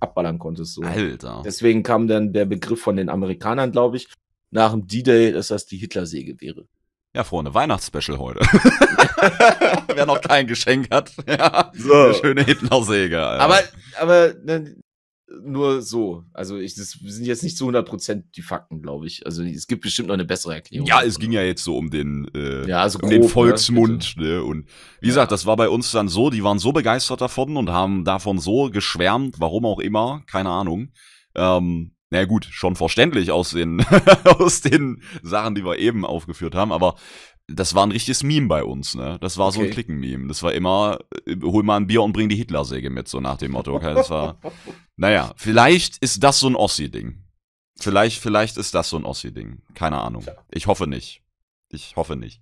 abballern konntest. So. Alter. Deswegen kam dann der Begriff von den Amerikanern, glaube ich, nach dem D-Day, dass das die Hitlersäge wäre. Ja, Freunde, Weihnachtsspecial heute. Wer noch kein Geschenk hat, ja, so. eine schöne Hitlersäge. Alter. Aber, aber ne, nur so. Also ich, das sind jetzt nicht zu 100% die Fakten, glaube ich. Also es gibt bestimmt noch eine bessere Erklärung. Ja, es ging ja jetzt so um den, äh, ja, also um grob, den Volksmund. Ne? Und wie ja. gesagt, das war bei uns dann so, die waren so begeistert davon und haben davon so geschwärmt, warum auch immer, keine Ahnung. Ähm, na gut, schon verständlich aus den, aus den Sachen, die wir eben aufgeführt haben, aber das war ein richtiges Meme bei uns, ne? Das war so ein Okay. Klicken-Meme. Das war immer, äh, hol mal ein Bier und bring die Hitlersäge mit, so nach dem Motto. Okay, das war, naja, vielleicht ist das so ein Ossi-Ding. Vielleicht, vielleicht ist das so ein Ossi-Ding. Keine Ahnung. Ich hoffe nicht. Ich hoffe nicht.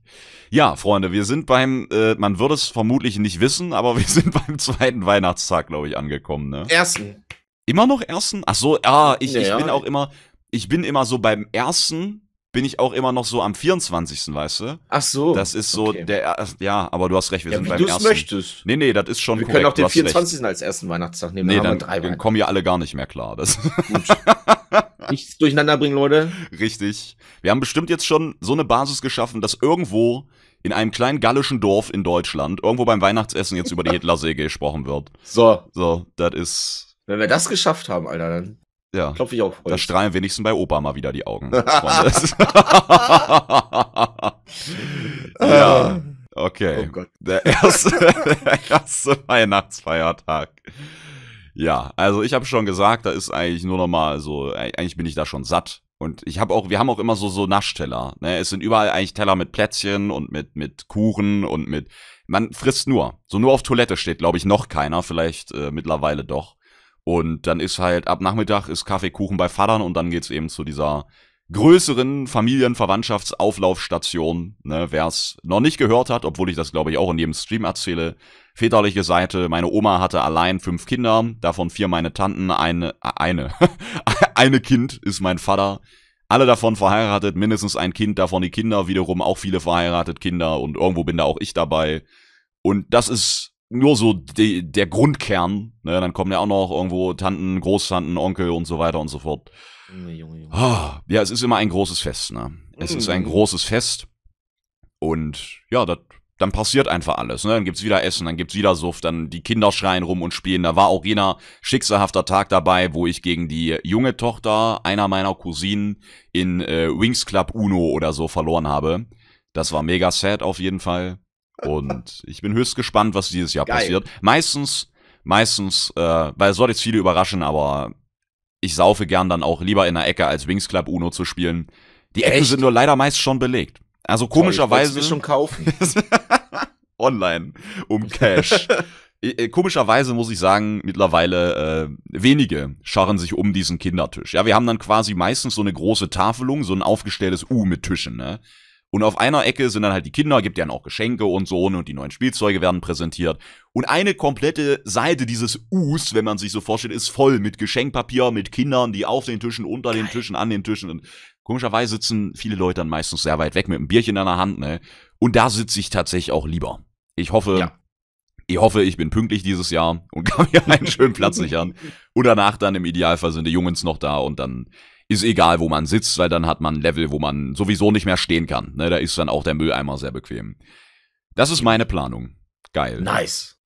Ja, Freunde, wir sind beim, äh, man würde es vermutlich nicht wissen, aber wir sind beim zweiten Weihnachtstag, glaube ich, angekommen, ne? Ersten. Immer noch ersten? Ach so, ah, ich, ich Ja. bin auch immer, ich bin immer so beim ersten, bin ich auch immer noch so am 24. Weißt du? Ach so. Das ist so okay. der, er- ja, aber du hast recht, wir Ja, sind wie beim du es ersten. möchtest. Nee, nee, das ist schon Wir korrekt. können auch den hast recht. 24. als ersten Weihnachtstag nehmen. Nee, dann, dann, dann kommen ja alle gar nicht mehr klar. Das Gut. Nichts durcheinander bringen, Leute. richtig. Wir haben bestimmt jetzt schon so eine Basis geschaffen, dass irgendwo in einem kleinen gallischen Dorf in Deutschland irgendwo beim Weihnachtsessen jetzt über die Hitlersäge gesprochen wird. So, So, das ist, wenn wir das geschafft haben, Alter, dann ja. klopfe ich auf Da Holz. strahlen wenigstens bei Opa mal wieder die Augen. Ja, okay. Oh Gott. Der erste, der erste Weihnachtsfeiertag. Ja, also ich habe schon gesagt, da ist eigentlich nur noch mal so, eigentlich bin ich da schon satt. Und ich habe auch, wir haben auch immer so so Naschteller. Ne? Es sind überall eigentlich Teller mit Plätzchen und mit mit Kuchen und mit. Man frisst nur. So nur auf Toilette steht, glaube ich, noch keiner. Vielleicht äh, mittlerweile doch. Und dann ist halt ab Nachmittag ist Kaffeekuchen bei Vatern und dann geht's eben zu dieser größeren Familienverwandtschaftsauflaufstation, ne, wer es noch nicht gehört hat, obwohl ich das glaube ich auch in jedem Stream erzähle. Väterliche Seite, meine Oma hatte allein fünf Kinder, davon vier meine Tanten, eine, eine, eine Kind ist mein Vater. Alle davon verheiratet, mindestens ein Kind, davon die Kinder, wiederum auch viele verheiratet Kinder und irgendwo bin da auch ich dabei. Und das ist nur so die, der Grundkern. Ne? Dann kommen ja auch noch irgendwo Tanten, Großtanten, Onkel und so weiter und so fort. Junge, Junge, Junge. Ah, ja, es ist immer ein großes Fest, ne? Es ist ein Mhm. großes Fest. Und ja, das, dann passiert einfach alles, ne? Dann gibt's wieder Essen, dann gibt's wieder Suff, dann die Kinder schreien rum und spielen. Da war auch jener schicksalhafter Tag dabei, wo ich gegen die junge Tochter einer meiner Cousinen in äh, Wings Club Uno oder so verloren habe. Das war mega sad auf jeden Fall. Und ich bin höchst gespannt, was dieses Jahr Geil. passiert. Meistens, meistens, äh, weil es soll jetzt viele überraschen, aber ich saufe gern dann auch lieber in der Ecke, als Wings Club Uno zu spielen. Die Ecken Echt? sind nur leider meist schon belegt. Also Ich komischerweise mir schon kaufen. online um Cash. Äh, Komischerweise muss ich sagen, mittlerweile äh, wenige scharren sich um diesen Kindertisch. Ja, wir haben dann quasi meistens so eine große Tafelung, so ein aufgestelltes U mit Tischen, ne? Und auf einer Ecke sind dann halt die Kinder, gibt ja auch Geschenke und so, ne, und die neuen Spielzeuge werden präsentiert. Und eine komplette Seite dieses Us, wenn man sich so vorstellt, ist voll mit Geschenkpapier, mit Kindern, die auf den Tischen, unter den. Tischen, an den Tischen. Und komischerweise sitzen viele Leute dann meistens sehr weit weg mit einem Bierchen in der Hand, ne? Und da sitze ich tatsächlich auch lieber. Ich hoffe, Ja. ich hoffe, ich bin pünktlich dieses Jahr und kann mir einen schönen Platz sichern. Und danach dann im Idealfall sind die Jungs noch da und dann ist egal, wo man sitzt, weil dann hat man ein Level, wo man sowieso nicht mehr stehen kann. Ne, da ist dann auch der Mülleimer sehr bequem. Das ist meine Planung. Geil. Nice.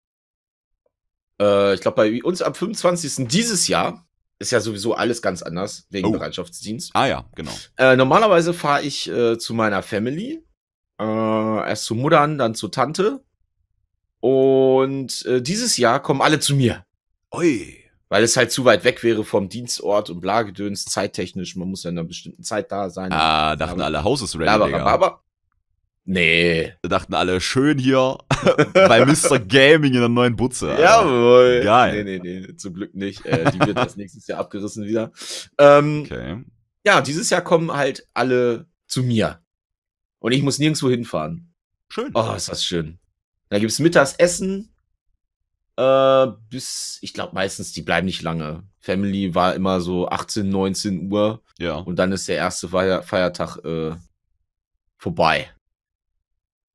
Äh, ich glaube, bei uns am 25. dieses Jahr ist ja sowieso alles ganz anders wegen Oh. Bereitschaftsdienst. Ah ja, genau. Äh, normalerweise fahre ich äh, zu meiner Family. Äh, erst zu Muttern, dann zu Tante. Und äh, dieses Jahr kommen alle zu mir. Ui. Weil es halt zu weit weg wäre vom Dienstort und Blagedöns, zeittechnisch. Man muss ja in einer bestimmten Zeit da sein. Ah, dachten Aber- alle, Haus ist ready, aber, Digga. aber, aber. Nee. Dachten alle, schön hier bei Mr. Gaming in der neuen Butze. Alter. Jawohl. Geil. Nee, nee, nee, zum Glück nicht. Äh, die wird das nächstes Jahr abgerissen wieder. Ähm, Okay. Ja, dieses Jahr kommen halt alle zu mir. Und ich muss nirgendwo hinfahren. Schön. Oh, ist das schön. Da gibt's Mittagsessen. Äh, bis, ich glaube meistens, die bleiben nicht lange. Family war immer so 18, 19 Uhr Ja. und dann ist der erste Feier Feiertag äh, vorbei.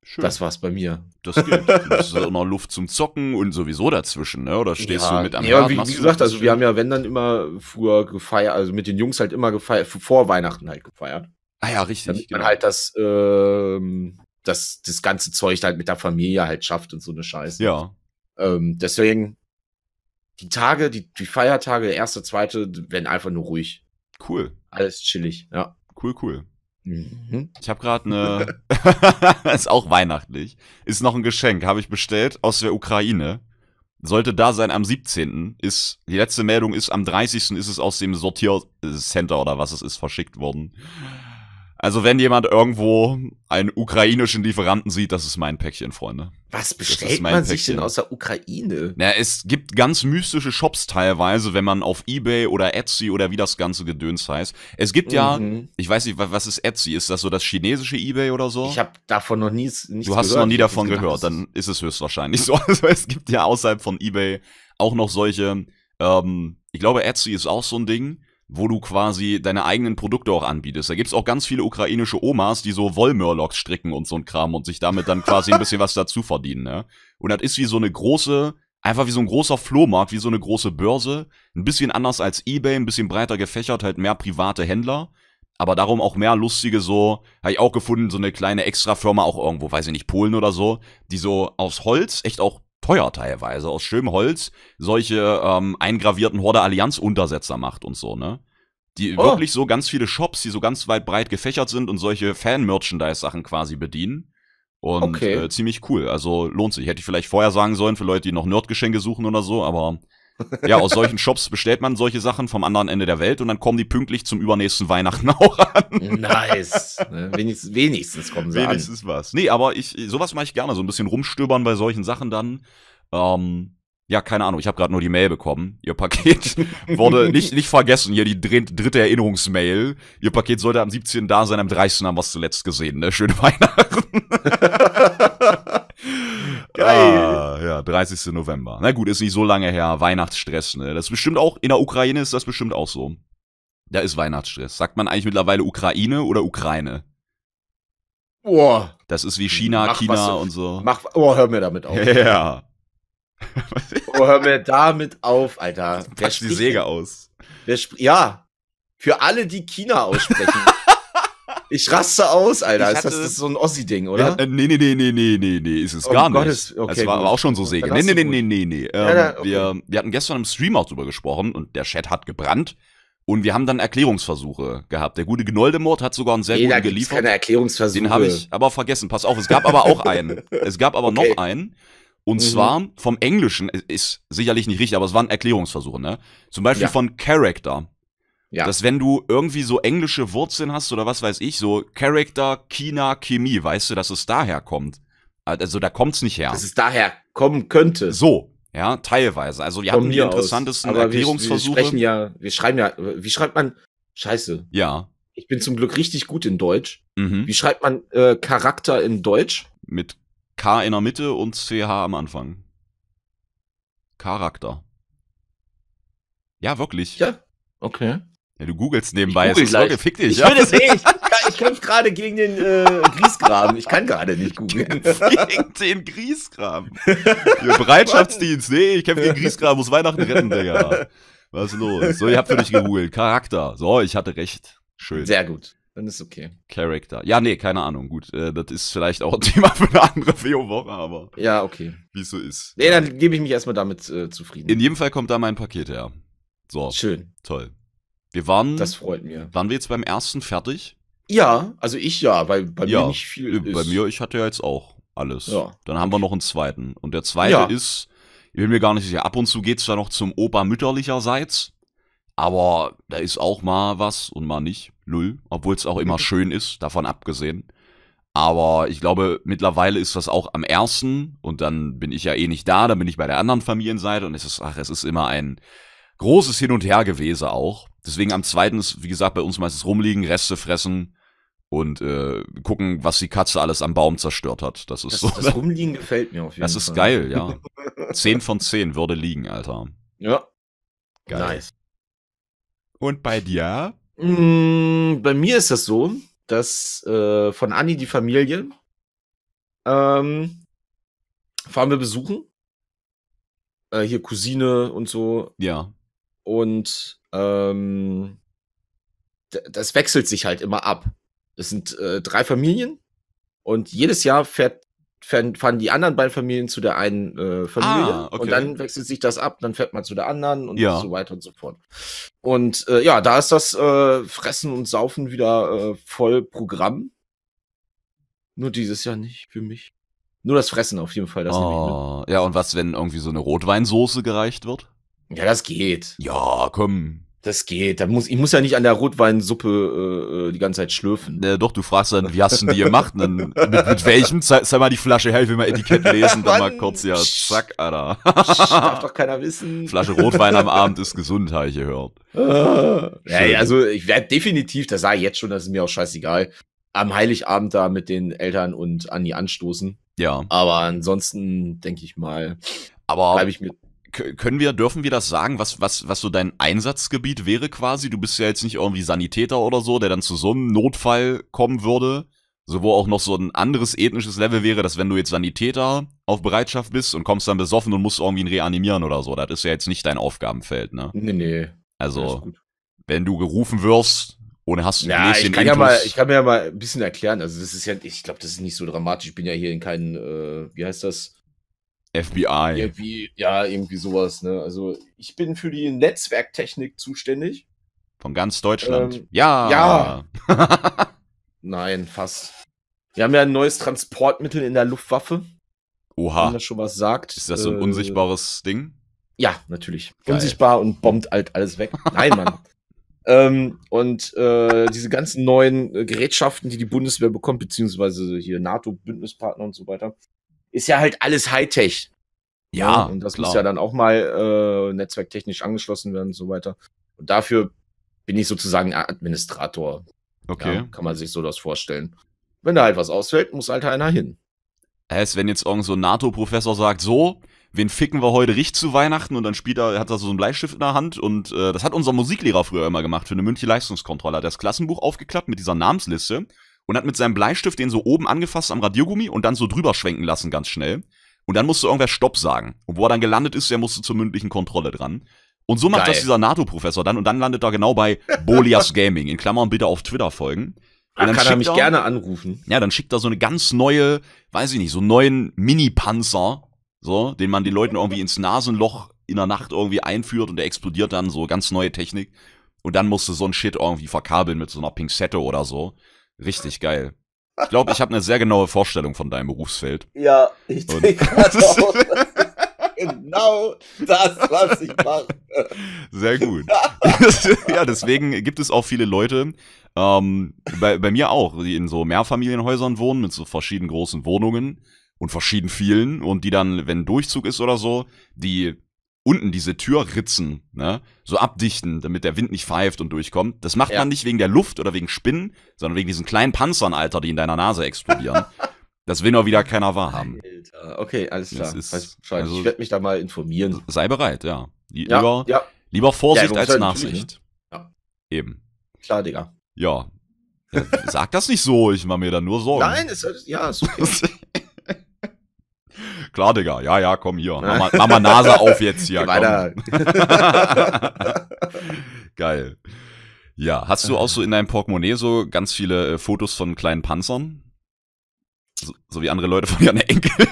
Schön. Das war's bei mir. Das geht. Das ist auch noch Luft zum Zocken und sowieso dazwischen, ne? Oder stehst du mit am ja, wie, wie gesagt, also wir haben ja, wenn dann immer früher gefeiert, also mit den Jungs halt immer gefeiert, vor Weihnachten halt gefeiert. Ah ja, richtig. Damit man genau. halt das, ähm, das, das ganze Zeug halt mit der Familie halt schafft und so eine Scheiße. Ja. Ähm, deswegen, die Tage, die, die Feiertage, erste, zweite, werden einfach nur ruhig. Cool. Alles chillig, ja. Cool, cool. Mhm. Ich habe gerade eine. ist auch weihnachtlich. Ist noch ein Geschenk, habe ich bestellt aus der Ukraine. Sollte da sein am 17. Ist, die letzte Meldung ist, am 30. ist es aus dem Sortiercenter oder was es ist, verschickt worden. Also wenn jemand irgendwo einen ukrainischen Lieferanten sieht, das ist mein Päckchen, Freunde. Was bestellt man sich Päckchen. denn aus der Ukraine? Na, es gibt ganz mystische Shops teilweise, wenn man auf Ebay oder Etsy oder wie das ganze Gedöns heißt. Es gibt ja, Mhm. ich weiß nicht, wa- was ist Etsy? Ist das so das chinesische Ebay oder so? Ich habe davon noch nie nichts Du hast gehört. noch nie davon gedacht, gehört, dann ist es höchstwahrscheinlich so. Also es gibt ja außerhalb von eBay auch noch solche, ähm, ich glaube Etsy ist auch so ein Ding, wo du quasi deine eigenen Produkte auch anbietest. Da gibt's auch ganz viele ukrainische Omas, die so Wollmörlocks stricken und so ein Kram und sich damit dann quasi ein bisschen was dazu verdienen. Ne? Und das ist wie so eine große, einfach wie so ein großer Flohmarkt, wie so eine große Börse. Ein bisschen anders als eBay, ein bisschen breiter gefächert, halt mehr private Händler. Aber darum auch mehr lustige so, habe ich auch gefunden, so eine kleine Extrafirma auch irgendwo, weiß ich nicht, Polen oder so, die so aus Holz, echt auch teuer teilweise, aus schönem Holz, solche ähm, eingravierten Horde-Allianz-Untersetzer macht und so, ne? Die Oh. wirklich so ganz viele Shops, die so ganz weit breit gefächert sind und solche Fan-Merchandise-Sachen quasi bedienen. Und Okay. äh, ziemlich cool. Also lohnt sich. Hätte ich vielleicht vorher sagen sollen für Leute, die noch Nerdgeschenke suchen oder so, aber ja, aus solchen Shops bestellt man solche Sachen vom anderen Ende der Welt und dann kommen die pünktlich zum übernächsten Weihnachten auch an. Nice. Ne, wenigstens, wenigstens kommen sie an. Wenigstens was. Nee, aber ich, sowas mache ich gerne, so ein bisschen rumstöbern bei solchen Sachen dann. Ähm, ja, keine Ahnung, ich habe gerade nur die Mail bekommen. Ihr Paket wurde nicht, nicht vergessen, hier die dr dritte Erinnerungsmail. Ihr Paket sollte am 17. da sein, am 30. haben wir es zuletzt gesehen, ne? Schöne Weihnachten. Geil. Ah, ja, 30. November. Na gut, ist nicht so lange her. Weihnachtsstress, ne? Das ist bestimmt auch, in der Ukraine ist das bestimmt auch so. Da ist Weihnachtsstress. Sagt man eigentlich mittlerweile Ukraine oder Ukraine? Boah, Das ist wie China, Mach, China du- und so. mach, oh, hör mir damit auf. Ja. Oh, hör mir damit auf, Alter. Wer Patsch die Säge aus. Ja, für alle, die China aussprechen. ich raste aus, Alter. Das, hatte- das ist so ein Ossi-Ding, Ja, oder? äh, nee, nee, nee, nee, nee, nee, nee, ist es Um gar nicht. Gottes- okay, es war aber auch schon so Säge. Nee, nee, nee, nee, nee, nee. Ähm, Ja, ja, okay. wir, wir hatten gestern im Stream auch drüber gesprochen und der Chat hat gebrannt. Und wir haben dann Erklärungsversuche gehabt. Der gute Gnoldemort hat sogar einen sehr nee, da guten gibt's geliefert. keine Erklärungsversuche. Den habe ich aber vergessen. Pass auf, es gab aber auch einen. Es gab aber Okay. noch einen. Und Mhm. zwar vom Englischen, ist- ist sicherlich nicht richtig, aber es waren Erklärungsversuche, ne? Zum Beispiel Ja. von Character. Ja. Dass wenn du irgendwie so englische Wurzeln hast oder was weiß ich, so Character, China, Chemie, weißt du, dass es daher kommt. Also da kommt's nicht her. Dass es daher kommen könnte. So, ja, teilweise. Also wir Von hatten die mir aus. interessantesten Aber wir- Erklärungsversuche. Wir sprechen ja, wir schreiben ja, wie schreibt man, scheiße, ja. ich bin zum Glück richtig gut in Deutsch. Mhm. Wie schreibt man äh, Charakter in Deutsch? Mit K in der Mitte und CH am Anfang. Charakter. Ja, wirklich. Ja. Okay. Ja, du googelst nebenbei. google Es ist gleich. Fick dich. Ich ja. will es nicht. Ich, ich kämpfe gerade gegen den äh, Griesgraben. Ich kann gerade nicht googeln. Gegen den Griesgram. Ihr Bereitschaftsdienst. Nee, ich kämpfe gegen Griesgram, muss Weihnachten retten, Digga. Was ist los? So, ihr habt für dich gegoogelt. Charakter. So, ich hatte recht. Schön. Sehr gut. Dann ist okay. Charakter. Ja, nee, keine Ahnung. Gut, äh, das ist vielleicht auch ein Thema für eine andere VO-Woche, aber Ja, okay. wie es so ist. Nee, dann gebe ich mich erstmal damit äh, zufrieden. In jedem Fall kommt da mein Paket her. So, Schön. toll. Wir waren, Das freut mir. waren wir jetzt beim ersten fertig? Ja, also ich ja, weil bei Ja, mir nicht viel Äh, Bei ist. mir, ich hatte ja jetzt auch alles. Ja. Dann haben wir noch einen zweiten. Und der zweite Ja. ist, ich bin mir gar nicht sicher, ab und zu geht's da noch zum Opa mütterlicherseits. Aber da ist auch mal was und mal nicht. Null. Obwohl es auch immer schön ist, davon abgesehen. Aber ich glaube, mittlerweile ist das auch am ersten und dann bin ich ja eh nicht da, dann bin ich bei der anderen Familienseite und es ist, ach, es ist immer ein großes Hin und Her gewesen auch. Deswegen am zweiten ist, wie gesagt, bei uns meistens rumliegen, Reste fressen und äh, gucken, was die Katze alles am Baum zerstört hat. Das ist Das, so. das Rumliegen gefällt mir auf jeden Das Fall. ist geil, ja. Zehn von zehn würde liegen, Alter. Ja. Geil. Nice. Und bei dir? Mm, bei mir ist das so, dass äh, von Anni die Familie ähm, fahren wir besuchen. Äh, hier Cousine und so. Ja. Und ähm, das wechselt sich halt immer ab. Es sind äh, drei Familien und jedes Jahr fährt, fahren fahren die anderen beiden Familien zu der einen äh, Familie Ah, okay. und dann wechselt sich das ab, dann fährt man zu der anderen und Ja. so weiter und so fort. Und äh, ja, da ist das äh, Fressen und Saufen wieder äh, voll Programm. Nur dieses Jahr nicht für mich. Nur das Fressen auf jeden Fall. Das Oh, ja, und was, wenn irgendwie so eine Rotweinsoße gereicht wird? Ja, das geht. Ja, komm. Das geht. Da muss, ich muss ja nicht an der Rotweinsuppe äh, äh die ganze Zeit schlürfen. Äh, doch, du fragst dann, wie hast du die gemacht? Dann, mit, mit welchem? Zeig, zeig mal die Flasche her, ich will mal Etikett lesen, dann mal kurz ja, zack, Alter. Darf doch keiner wissen. Flasche Rotwein am Abend ist gesund, habe ich gehört. ja, ja, also ich werde definitiv, das sage ich jetzt schon, das ist mir auch scheißegal, am Heiligabend da mit den Eltern und Anni anstoßen. Ja. Aber ansonsten denke ich mal, aber bleibe ich mit können wir, dürfen wir das sagen, was, was, was so dein Einsatzgebiet wäre quasi? Du bist ja jetzt nicht irgendwie Sanitäter oder so, der dann zu so einem Notfall kommen würde. So, wo auch noch so ein anderes ethnisches Level wäre, dass wenn du jetzt Sanitäter auf Bereitschaft bist und kommst dann besoffen und musst irgendwie ihn reanimieren oder so, das ist ja jetzt nicht dein Aufgabenfeld, ne? Nee, nee. Also, wenn du gerufen wirst, ohne hast du ja, ich kann ja mal, ich kann mir ja mal ein bisschen erklären. Also, das ist ja, ich glaube, das ist nicht so dramatisch. Ich bin ja hier in keinem, äh, wie heißt das? FBI. Irgendwie, ja, irgendwie sowas, ne? Also ich bin für die Netzwerktechnik zuständig. Von ganz Deutschland. Ähm, ja. Ja. Nein, fast. Wir haben ja ein neues Transportmittel in der Luftwaffe. Oha. Wenn das schon was sagt. Ist das so ein äh, unsichtbares Ding? Ja, natürlich. Geil. Unsichtbar und bombt halt alles weg. Nein, Mann. ähm, und äh, diese ganzen neuen äh, Gerätschaften, die die Bundeswehr bekommt, beziehungsweise hier NATO-Bündnispartner und so weiter, ist ja halt alles Hightech. Ja. Und das klar. muss ja dann auch mal äh, netzwerktechnisch angeschlossen werden und so weiter. Und dafür bin ich sozusagen Administrator. Okay. Ja, kann man sich so das vorstellen. Wenn da halt was ausfällt, muss halt einer hin. Heißt, wenn jetzt irgend so ein NATO-Professor sagt, so, wen ficken wir heute richtig zu Weihnachten und dann spielt er, hat er so einen Bleistift in der Hand und äh, das hat unser Musiklehrer früher immer gemacht für eine mündliche Leistungskontrolle. Hat das Klassenbuch aufgeklappt mit dieser Namensliste und hat mit seinem Bleistift den so oben angefasst am Radiogummi und dann so drüber schwenken lassen, ganz schnell. Und dann musste irgendwer Stopp sagen. Und wo er dann gelandet ist, der musste zur mündlichen Kontrolle dran. Und so macht Geil. das dieser NATO-Professor dann und dann landet er genau bei Bolias Gaming. In Klammern bitte auf Twitter folgen. Und dann kann er mich er, gerne anrufen. Ja, dann schickt er so eine ganz neue, weiß ich nicht, so einen neuen Mini-Panzer, so, den man den Leuten irgendwie ins Nasenloch in der Nacht irgendwie einführt und der explodiert dann so ganz neue Technik. Und dann musste so ein Shit irgendwie verkabeln mit so einer Pinzette oder so. Richtig geil. Ich glaube, ich habe eine sehr genaue Vorstellung von deinem Berufsfeld. Ja, ich denke auch. genau das, was ich mache. Sehr gut. ja, deswegen gibt es auch viele Leute, ähm, bei, bei mir auch, die in so Mehrfamilienhäusern wohnen mit so verschiedenen großen Wohnungen und verschieden vielen und die dann, wenn Durchzug ist oder so, die unten diese Türritzen, ne, so abdichten, damit der Wind nicht pfeift und durchkommt. Das macht ja. man nicht wegen der Luft oder wegen Spinnen, sondern wegen diesen kleinen Panzern, Alter, die in deiner Nase explodieren. das will nur wieder keiner wahrhaben. Alter. Okay, alles klar. Ist, also, ich werde mich da mal informieren. Sei bereit, ja. ja lieber, ja. lieber Vorsicht als Nachsicht. Ne? Ja. Eben. Klar, Digga. Ja. Sag das nicht so, ich mache mir da nur Sorgen. Nein, ist, ja, ist okay. Klar, Digga. Ja, ja, komm hier. Mach mal, Nase auf jetzt hier. Weiter. Geil. Ja, hast du auch so in deinem Portemonnaie so ganz viele äh, Fotos von kleinen Panzern? So, so, wie andere Leute von ihren Enkeln.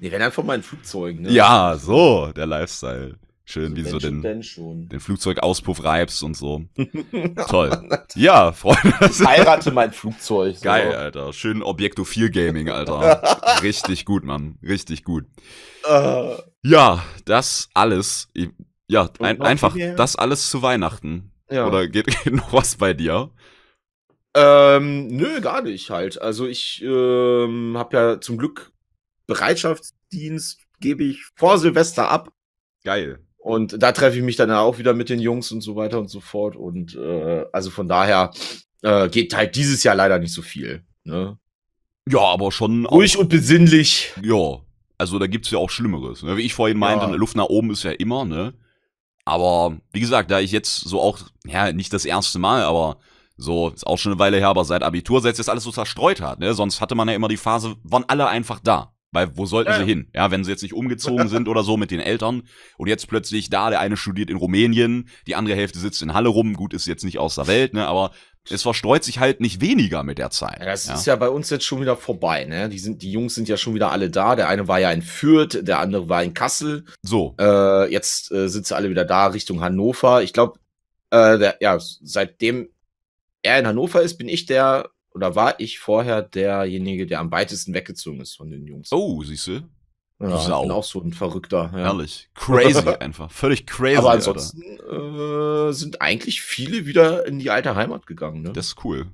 nee, wenn dann von meinen Flugzeugen, ne? Ja, so, der Lifestyle. Schön, so wie so den, den Flugzeugauspuff reibst und so. Toll. Ja, Freunde. Ich heirate mein Flugzeug. So. Geil, Alter. Schön Objektophil Gaming, Alter. Richtig gut, Mann. Richtig gut. Uh. Ja, das alles. Ja, ein, einfach das alles zu Weihnachten. Ja. Oder geht, geht noch was bei dir? Ähm, nö, gar nicht halt. Also ich ähm, habe ja zum Glück Bereitschaftsdienst gebe ich vor Silvester ab. Geil. Und da treffe ich mich dann auch wieder mit den Jungs und so weiter und so fort. Und äh, also von daher äh, geht halt dieses Jahr leider nicht so viel. Ne? Ja, aber schon. Ruhig und besinnlich. Ja. Also da gibt's ja auch Schlimmeres. Ne? Wie ich vorhin meinte, ja. Luft nach oben ist ja immer, ne? Aber wie gesagt, da ich jetzt so auch, ja, nicht das erste Mal, aber so, ist auch schon eine Weile her, aber seit Abitur, seit jetzt alles so zerstreut hat, ne? Sonst hatte man ja immer die Phase, waren alle einfach da. Weil wo sollten ja. sie hin? Ja, wenn sie jetzt nicht umgezogen sind oder so mit den Eltern und jetzt plötzlich da, der eine studiert in Rumänien, die andere Hälfte sitzt in Halle rum, gut, ist jetzt nicht aus der Welt, ne, aber es verstreut sich halt nicht weniger mit der Zeit. Ja, das ja. ist ja bei uns jetzt schon wieder vorbei, ne? Die sind, die Jungs sind ja schon wieder alle da. Der eine war ja in Fürth, der andere war in Kassel. So. Äh, jetzt äh, sind sie alle wieder da Richtung Hannover. Ich glaube, äh, ja, seitdem er in Hannover ist, bin ich der oder war ich vorher derjenige, der am weitesten weggezogen ist von den Jungs? Oh, siehst du? Ja, Sau. bin auch so ein Verrückter. Ja. Herrlich. Crazy einfach. Völlig crazy. Aber ansonsten äh, sind eigentlich viele wieder in die alte Heimat gegangen. Ne? Das ist cool.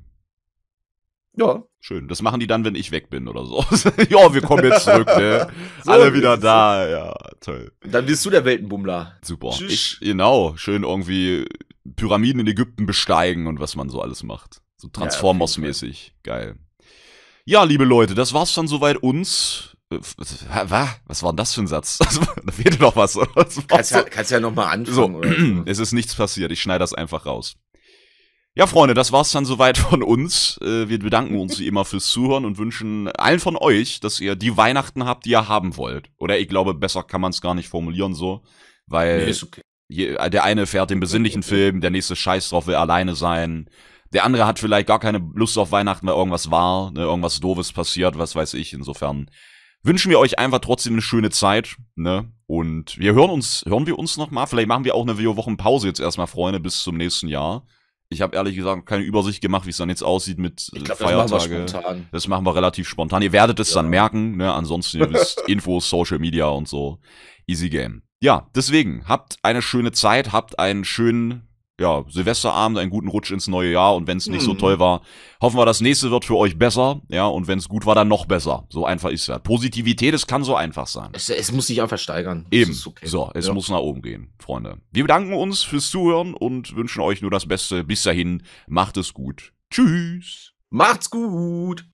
ja. Schön. Das machen die dann, wenn ich weg bin oder so. ja, wir kommen jetzt zurück, ne? So Alle wieder da. Ja, toll. Dann bist du der Weltenbummler. Super. Tschüss. Ich, genau. Schön irgendwie Pyramiden in Ägypten besteigen und was man so alles macht. So Transformers-mäßig. Geil. Ja, liebe Leute, das war's dann soweit uns. Äh, wa- wa? Was war denn das für ein Satz? da fehlte doch was. Kannst ja, kannst ja noch mal So, anfangen. oder so. es ist nichts passiert. Ich schneide das einfach raus. Ja, Freunde, das war's dann soweit von uns. Äh, Wir bedanken uns wie immer fürs Zuhören und wünschen allen von euch, dass ihr die Weihnachten habt, die ihr haben wollt. Oder ich glaube, besser kann man es gar nicht formulieren so, weil Nee, okay. der eine fährt den besinnlichen Film, der nächste scheiß drauf, will alleine sein. Der andere hat vielleicht gar keine Lust auf Weihnachten, weil irgendwas war, ne, irgendwas doofes passiert, was weiß ich. Insofern wünschen wir euch einfach trotzdem eine schöne Zeit, ne? Und wir hören uns, hören wir uns noch mal. Vielleicht machen wir auch eine Wochen Pause jetzt erstmal, Freunde, bis zum nächsten Jahr. Ich habe ehrlich gesagt keine Übersicht gemacht, wie es dann jetzt aussieht mit äh, Ich glaube, das machen Feiertage. Das machen wir relativ spontan. Ihr werdet es Ja. dann merken, ne? Ansonsten, ihr wisst, Infos, Social Media und so. Easy Game. Ja, deswegen, habt eine schöne Zeit, habt einen schönen, ja, Silvesterabend, einen guten Rutsch ins neue Jahr und wenn es nicht so Mhm. toll war, hoffen wir, das nächste wird für euch besser, ja, und wenn es gut war, dann noch besser. So einfach ist es. Positivität, es kann so einfach sein. Es, es muss sich einfach steigern. Eben. okay. So, es Ja. muss nach oben gehen, Freunde. Wir bedanken uns fürs Zuhören und wünschen euch nur das Beste. Bis dahin, macht es gut. Tschüss. Macht's gut.